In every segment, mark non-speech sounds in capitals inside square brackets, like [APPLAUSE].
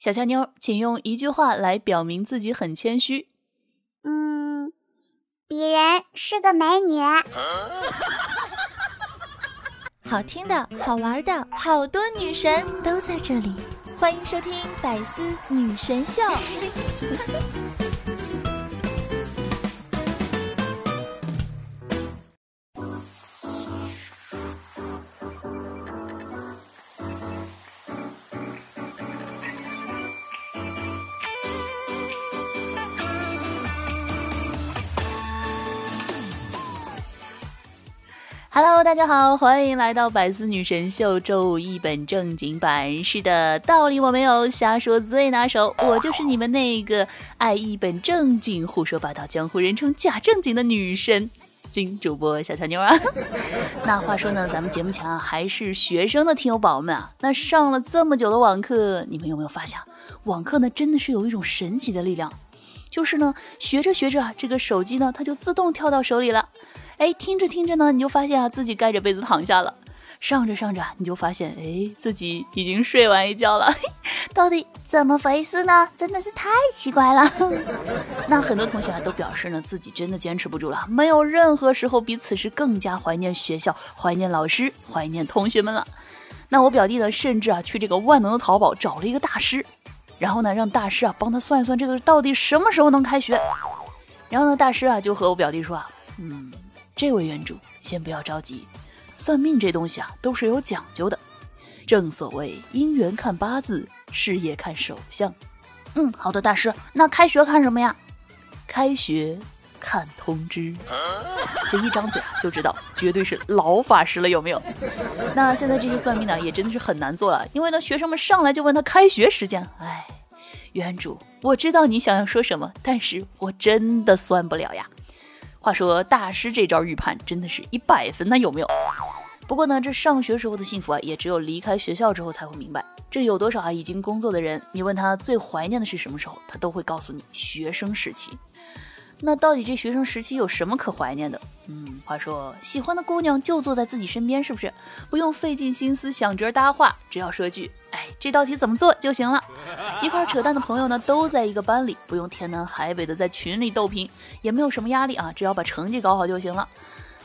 小俏妞，请用一句话来表明自己很谦虚。嗯，鄙人是个美女。[LAUGHS] 好听的、好玩的，好多女神都在这里，欢迎收听《百思女神秀》。Hello，大家好，欢迎来到百思女神秀周五一本正经版。是的，道理我没有，瞎说最拿手。我就是你们那个爱一本正经、胡说八道、江湖人称假正经的女神金主播小乔妞啊。[LAUGHS] 那话说呢，咱们节目前啊还是学生的听友宝宝们啊，那上了这么久的网课，你们有没有发现，网课呢真的是有一种神奇的力量，就是呢学着学着啊，这个手机呢它就自动跳到手里了。哎，听着听着呢，你就发现啊，自己盖着被子躺下了；上着上着，你就发现，哎，自己已经睡完一觉了。[LAUGHS] 到底怎么回事呢？真的是太奇怪了。[LAUGHS] 那很多同学啊，都表示呢，自己真的坚持不住了，没有任何时候比此时更加怀念学校、怀念老师、怀念同学们了。那我表弟呢，甚至啊，去这个万能的淘宝找了一个大师，然后呢，让大师啊帮他算一算这个到底什么时候能开学。然后呢，大师啊就和我表弟说啊，嗯。这位原主，先不要着急，算命这东西啊都是有讲究的。正所谓姻缘看八字，事业看手相。嗯，好的，大师，那开学看什么呀？开学看通知。这一张嘴啊就知道，[LAUGHS] 绝对是老法师了，有没有？那现在这些算命呢也真的是很难做了，因为呢学生们上来就问他开学时间。哎，原主，我知道你想要说什么，但是我真的算不了呀。话说大师这招预判真的是一百分，那有没有？不过呢，这上学时候的幸福啊，也只有离开学校之后才会明白。这有多少啊已经工作的人，你问他最怀念的是什么时候，他都会告诉你学生时期。那到底这学生时期有什么可怀念的？嗯，话说喜欢的姑娘就坐在自己身边，是不是？不用费尽心思想辙搭话，只要说句“哎，这道题怎么做”就行了。一块扯淡的朋友呢，都在一个班里，不用天南海北的在群里斗贫，也没有什么压力啊，只要把成绩搞好就行了。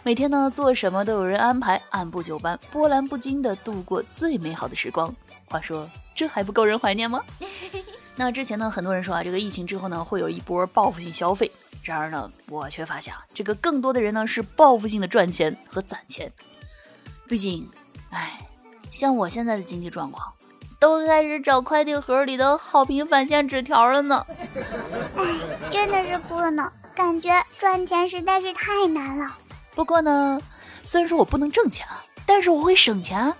每天呢，做什么都有人安排，按部就班，波澜不惊的度过最美好的时光。话说，这还不够人怀念吗？[LAUGHS] 那之前呢，很多人说啊，这个疫情之后呢，会有一波报复性消费。然而呢，我却发现啊，这个更多的人呢是报复性的赚钱和攒钱。毕竟，哎，像我现在的经济状况，都开始找快递盒里的好评返现纸条了呢。哎，真的是哭了呢，感觉赚钱实在是太难了。不过呢，虽然说我不能挣钱啊，但是我会省钱啊。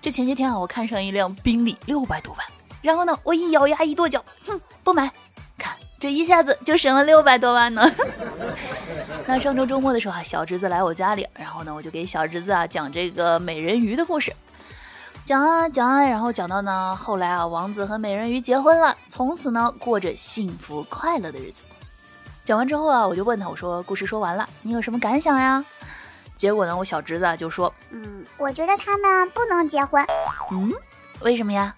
这前些天啊，我看上一辆宾利，六百多万，然后呢，我一咬牙一跺脚，哼，不买。看这一下子就省了六百多万呢。[LAUGHS] 那上周周末的时候啊，小侄子来我家里，然后呢，我就给小侄子啊讲这个美人鱼的故事，讲啊讲啊，然后讲到呢，后来啊，王子和美人鱼结婚了，从此呢，过着幸福快乐的日子。讲完之后啊，我就问他，我说故事说完了，你有什么感想呀？结果呢，我小侄子啊就说，嗯，我觉得他们不能结婚。嗯，为什么呀？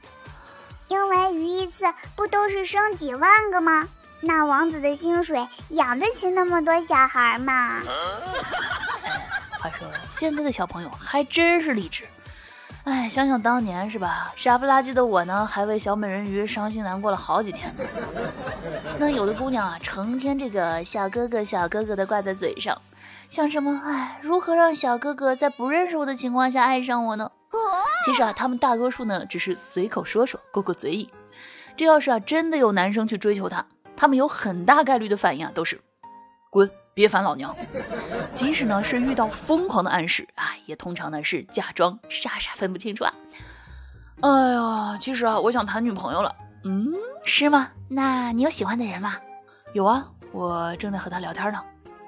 因为鱼一次不都是生几万个吗？那王子的薪水养得起那么多小孩吗？[LAUGHS] 话说现在的小朋友还真是励志。哎，想想当年是吧？傻不拉几的我呢，还为小美人鱼伤心难过了好几天呢。那有的姑娘啊，成天这个小哥哥小哥哥的挂在嘴上，像什么？哎，如何让小哥哥在不认识我的情况下爱上我呢？其实啊，他们大多数呢，只是随口说说，过过嘴瘾。这要是啊，真的有男生去追求她。他们有很大概率的反应啊，都是滚，别烦老娘。即使呢是遇到疯狂的暗示啊，也通常呢是假装傻傻分不清楚啊。哎呀，其实啊，我想谈女朋友了。嗯，是吗？那你有喜欢的人吗？有啊，我正在和他聊天呢。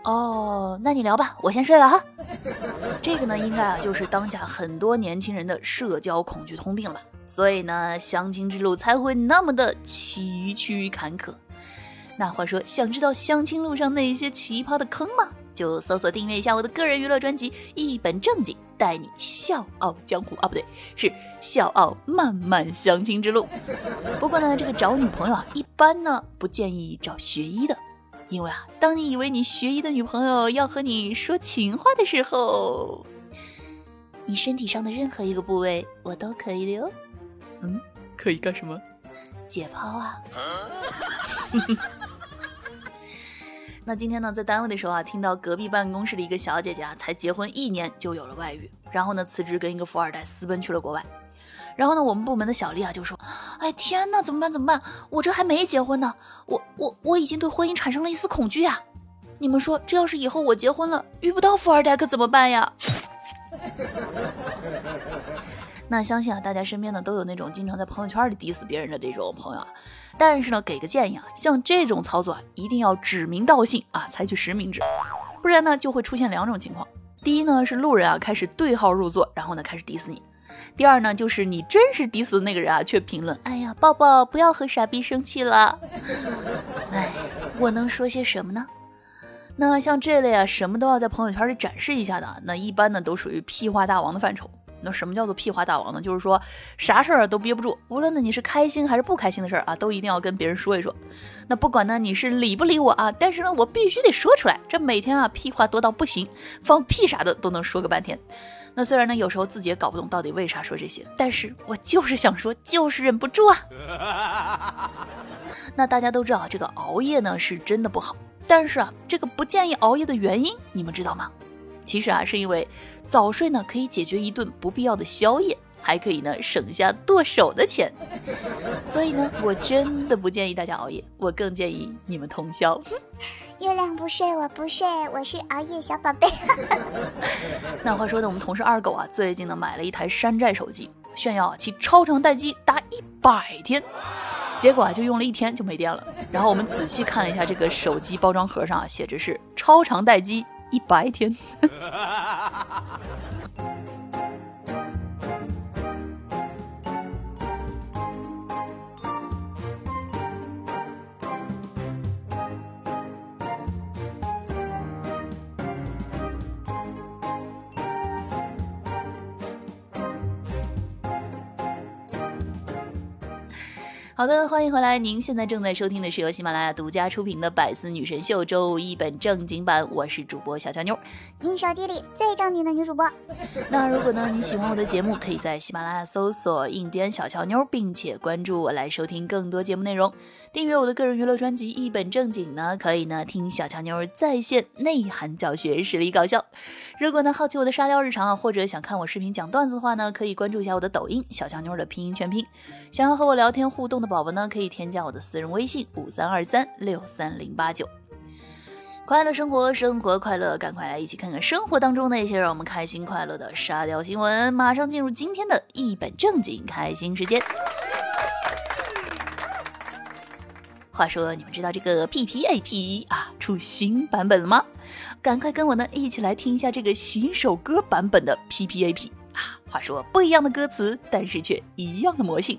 哦，那你聊吧，我先睡了哈。[LAUGHS] 这个呢，应该啊就是当下很多年轻人的社交恐惧通病了。所以呢，相亲之路才会那么的崎岖坎坷。那话说，想知道相亲路上那些奇葩的坑吗？就搜索订阅一下我的个人娱乐专辑《一本正经》，带你笑傲江湖啊，不对，是笑傲漫漫相亲之路。不过呢，这个找女朋友啊，一般呢不建议找学医的，因为啊，当你以为你学医的女朋友要和你说情话的时候，你身体上的任何一个部位我都可以的哟。嗯，可以干什么？解剖啊。[LAUGHS] 那今天呢，在单位的时候啊，听到隔壁办公室的一个小姐姐啊，才结婚一年就有了外遇，然后呢，辞职跟一个富二代私奔去了国外。然后呢，我们部门的小丽啊就说：“哎，天哪，怎么办？怎么办？我这还没结婚呢，我我我已经对婚姻产生了一丝恐惧啊！你们说，这要是以后我结婚了，遇不到富二代可怎么办呀？” [LAUGHS] 那相信啊，大家身边呢都有那种经常在朋友圈里 diss 别人的这种朋友啊。但是呢，给个建议啊，像这种操作啊，一定要指名道姓啊，采取实名制，不然呢就会出现两种情况：第一呢是路人啊开始对号入座，然后呢开始 diss 你；第二呢就是你真是 diss 的那个人啊，却评论：“哎呀，抱抱，不要和傻逼生气了。”哎，我能说些什么呢？那像这类啊，什么都要在朋友圈里展示一下的，那一般呢都属于屁话大王的范畴。那什么叫做屁话大王呢？就是说啥事儿都憋不住，无论呢你是开心还是不开心的事儿啊，都一定要跟别人说一说。那不管呢你是理不理我啊，但是呢我必须得说出来。这每天啊屁话多到不行，放屁啥的都能说个半天。那虽然呢有时候自己也搞不懂到底为啥说这些，但是我就是想说，就是忍不住啊。[LAUGHS] 那大家都知道这个熬夜呢是真的不好，但是啊这个不建议熬夜的原因你们知道吗？其实啊，是因为早睡呢可以解决一顿不必要的宵夜，还可以呢省下剁手的钱。所以呢，我真的不建议大家熬夜，我更建议你们通宵。月亮不睡，我不睡，我是熬夜小宝贝。[LAUGHS] 那话说的，我们同事二狗啊，最近呢买了一台山寨手机，炫耀其超长待机达一百天，结果啊就用了一天就没电了。然后我们仔细看了一下这个手机包装盒上啊，写着是超长待机。一百天。[LAUGHS] 好的，欢迎回来。您现在正在收听的是由喜马拉雅独家出品的《百思女神秀》周五一本正经版，我是主播小乔妞，你手机里最正经的女主播。[LAUGHS] 那如果呢你喜欢我的节目，可以在喜马拉雅搜索“印第安小乔妞”，并且关注我来收听更多节目内容。订阅我的个人娱乐专辑《一本正经》呢，可以呢听小乔妞在线内涵教学，实力搞笑。如果呢好奇我的沙雕日常啊，或者想看我视频讲段子的话呢，可以关注一下我的抖音小乔妞的拼音全拼。想要和我聊天互动的宝宝呢，可以添加我的私人微信五三二三六三零八九。快乐生活，生活快乐，赶快来一起看看生活当中那些让我们开心快乐的沙雕新闻。马上进入今天的一本正经开心时间。话说，你们知道这个 P P A P 啊出新版本了吗？赶快跟我呢一起来听一下这个洗手歌版本的 P P A P 啊！话说不一样的歌词，但是却一样的魔性。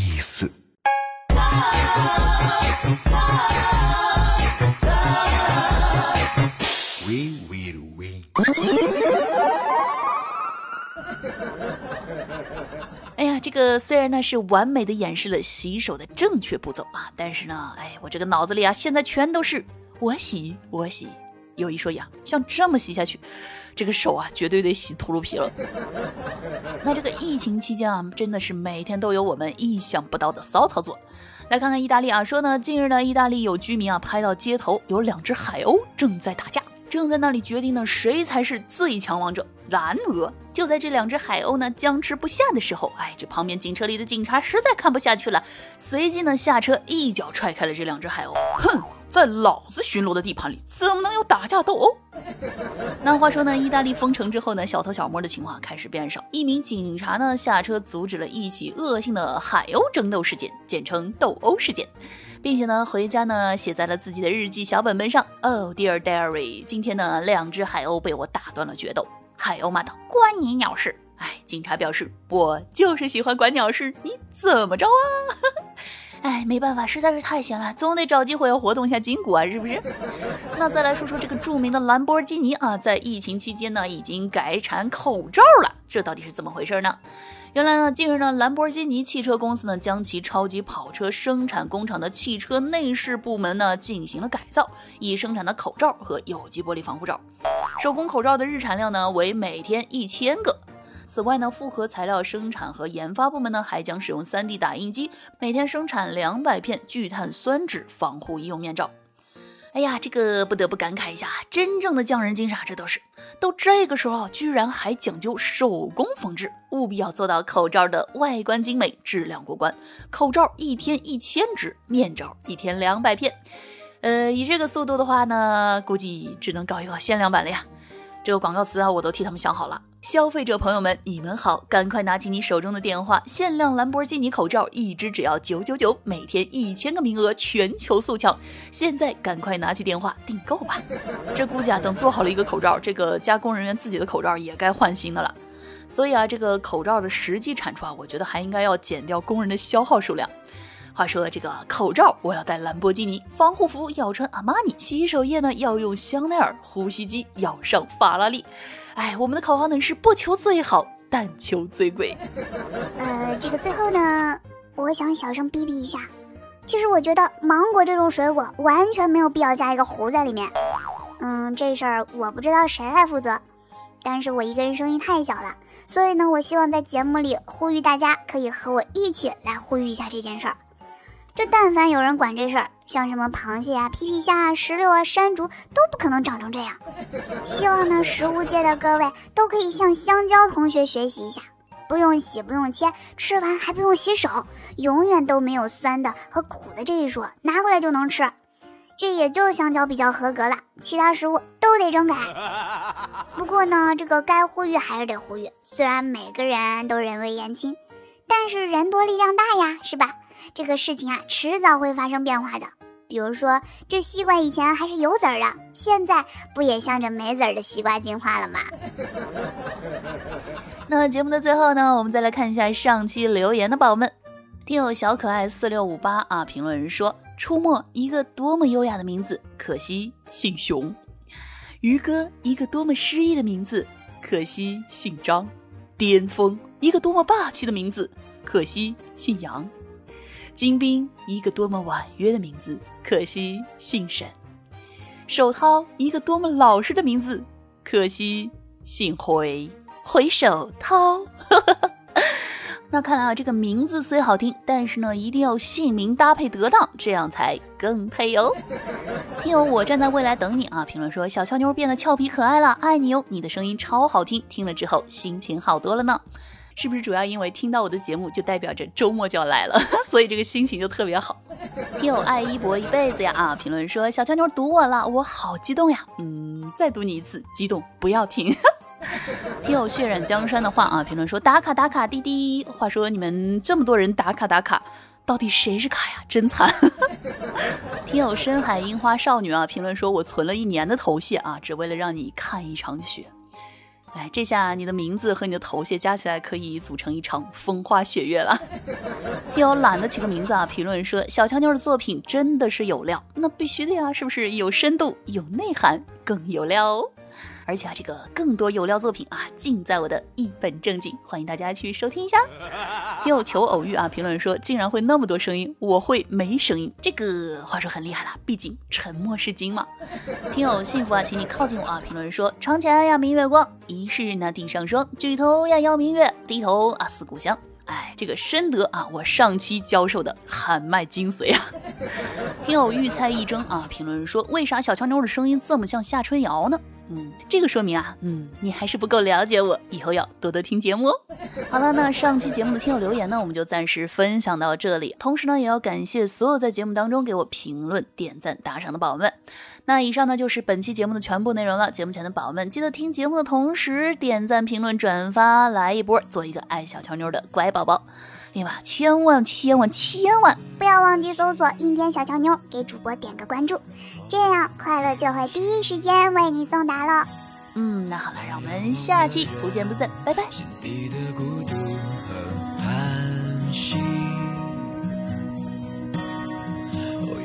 个虽然呢是完美的演示了洗手的正确步骤啊，但是呢，哎，我这个脑子里啊现在全都是我洗我洗有一说一啊，像这么洗下去，这个手啊绝对得洗秃噜皮了。[LAUGHS] 那这个疫情期间啊，真的是每天都有我们意想不到的骚操作。来看看意大利啊，说呢，近日呢，意大利有居民啊拍到街头有两只海鸥正在打架，正在那里决定呢谁才是最强王者。蓝鹅就在这两只海鸥呢僵持不下的时候，哎，这旁边警车里的警察实在看不下去了，随即呢下车一脚踹开了这两只海鸥，哼。在老子巡逻的地盘里，怎么能有打架斗殴？[LAUGHS] 那话说呢，意大利封城之后呢，小偷小摸的情况开始变少。一名警察呢下车阻止了一起恶性的海鸥争斗事件，简称斗殴事件，并且呢回家呢写在了自己的日记小本本上。Oh dear diary，今天呢两只海鸥被我打断了决斗。海鸥骂道：“关你鸟事！”哎，警察表示：“我就是喜欢管鸟事，你怎么着啊？” [LAUGHS] 哎，没办法，实在是太闲了，总得找机会要活动一下筋骨啊，是不是？[LAUGHS] 那再来说说这个著名的兰博基尼啊，在疫情期间呢，已经改产口罩了，这到底是怎么回事呢？原来呢，近日呢，兰博基尼汽车公司呢，将其超级跑车生产工厂的汽车内饰部门呢，进行了改造，以生产的口罩和有机玻璃防护罩。手工口罩的日产量呢，为每天一千个。此外呢，复合材料生产和研发部门呢，还将使用 3D 打印机，每天生产两百片聚碳酸酯防护医用面罩。哎呀，这个不得不感慨一下，真正的匠人精神，这都是到这个时候，居然还讲究手工缝制，务必要做到口罩的外观精美，质量过关。口罩一天一千只，面罩一天两百片。呃，以这个速度的话呢，估计只能搞一个限量版了呀。这个广告词啊，我都替他们想好了。消费者朋友们，你们好，赶快拿起你手中的电话，限量兰博基尼口罩，一只只要九九九，每天一千个名额，全球速抢。现在赶快拿起电话订购吧。[LAUGHS] 这估计啊，等做好了一个口罩，这个加工人员自己的口罩也该换新的了。所以啊，这个口罩的实际产出啊，我觉得还应该要减掉工人的消耗数量。话说这个口罩我要戴兰博基尼，防护服要穿阿玛尼，洗手液呢要用香奈儿，呼吸机要上法拉利。哎，我们的口号呢是不求最好，但求最贵。呃，这个最后呢，我想小声逼逼一下。其实我觉得芒果这种水果完全没有必要加一个核在里面。嗯，这事儿我不知道谁来负责，但是我一个人声音太小了，所以呢，我希望在节目里呼吁大家可以和我一起来呼吁一下这件事儿。这但凡有人管这事儿，像什么螃蟹啊、皮皮虾啊、石榴啊、山竹都不可能长成这样。希望呢，食物界的各位都可以向香蕉同学学习一下，不用洗，不用切，吃完还不用洗手，永远都没有酸的和苦的这一说，拿过来就能吃。这也就香蕉比较合格了，其他食物都得整改。[LAUGHS] 不过呢，这个该呼吁还是得呼吁，虽然每个人都人微言轻，但是人多力量大呀，是吧？这个事情啊，迟早会发生变化的。比如说，这西瓜以前还是有籽儿的，现在不也向着没籽儿的西瓜进化了吗？[LAUGHS] 那节目的最后呢，我们再来看一下上期留言的宝宝们。听友小可爱四六五八啊，评论人说：“出没一个多么优雅的名字，可惜姓熊；于哥一个多么诗意的名字，可惜姓张；巅峰一个多么霸气的名字，可惜姓杨。”金兵，一个多么婉约的名字，可惜姓沈；手涛，一个多么老实的名字，可惜姓回。回首涛，[LAUGHS] 那看来啊，这个名字虽好听，但是呢，一定要姓名搭配得当，这样才更配哟。听友，我站在未来等你啊！评论说小俏妞变得俏皮可爱了，爱你哟！你的声音超好听，听了之后心情好多了呢。是不是主要因为听到我的节目，就代表着周末就要来了，[LAUGHS] 所以这个心情就特别好。听友爱一博一辈子呀啊！评论说小乔妞读我了，我好激动呀。嗯，再读你一次，激动不要停。[LAUGHS] 听友血染江山的话啊，评论说打卡打卡滴滴。话说你们这么多人打卡打卡，到底谁是卡呀？真惨。[LAUGHS] 听友深海樱花少女啊，评论说我存了一年的头屑啊，只为了让你看一场雪。来，这下你的名字和你的头衔加起来可以组成一场风花雪月了。[LAUGHS] 又懒得起个名字啊，评论说小乔妞的作品真的是有料，那必须的呀，是不是有深度、有内涵、更有料哦？而且啊，这个更多有料作品啊，尽在我的一本正经，欢迎大家去收听一下。[LAUGHS] 又求偶遇啊，评论说竟然会那么多声音，我会没声音，这个话说很厉害了，毕竟沉默是金嘛。[LAUGHS] 听友幸福啊，请你靠近我啊，评论说床前呀明月光，疑是那地上霜，举头呀邀明月，低头啊思故乡。哎，这个深得啊我上期教授的喊麦精髓啊！听友玉菜一争啊，评论说为啥小乔妞的声音这么像夏春瑶呢？嗯，这个说明啊，嗯，你还是不够了解我，以后要多多听节目哦。[LAUGHS] 好了，那上期节目的听友留言呢，我们就暂时分享到这里。同时呢，也要感谢所有在节目当中给我评论、点赞、打赏的宝宝们。那以上呢就是本期节目的全部内容了。节目前的宝宝们，记得听节目的同时点赞、评论、转发，来一波，做一个爱小乔妞的乖宝宝。另外，千万千万千万不要忘记搜索“阴天小乔妞”，给主播点个关注，这样快乐就会第一时间为你送达了。嗯，那好了，让我们下期不见不散，拜拜。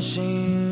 心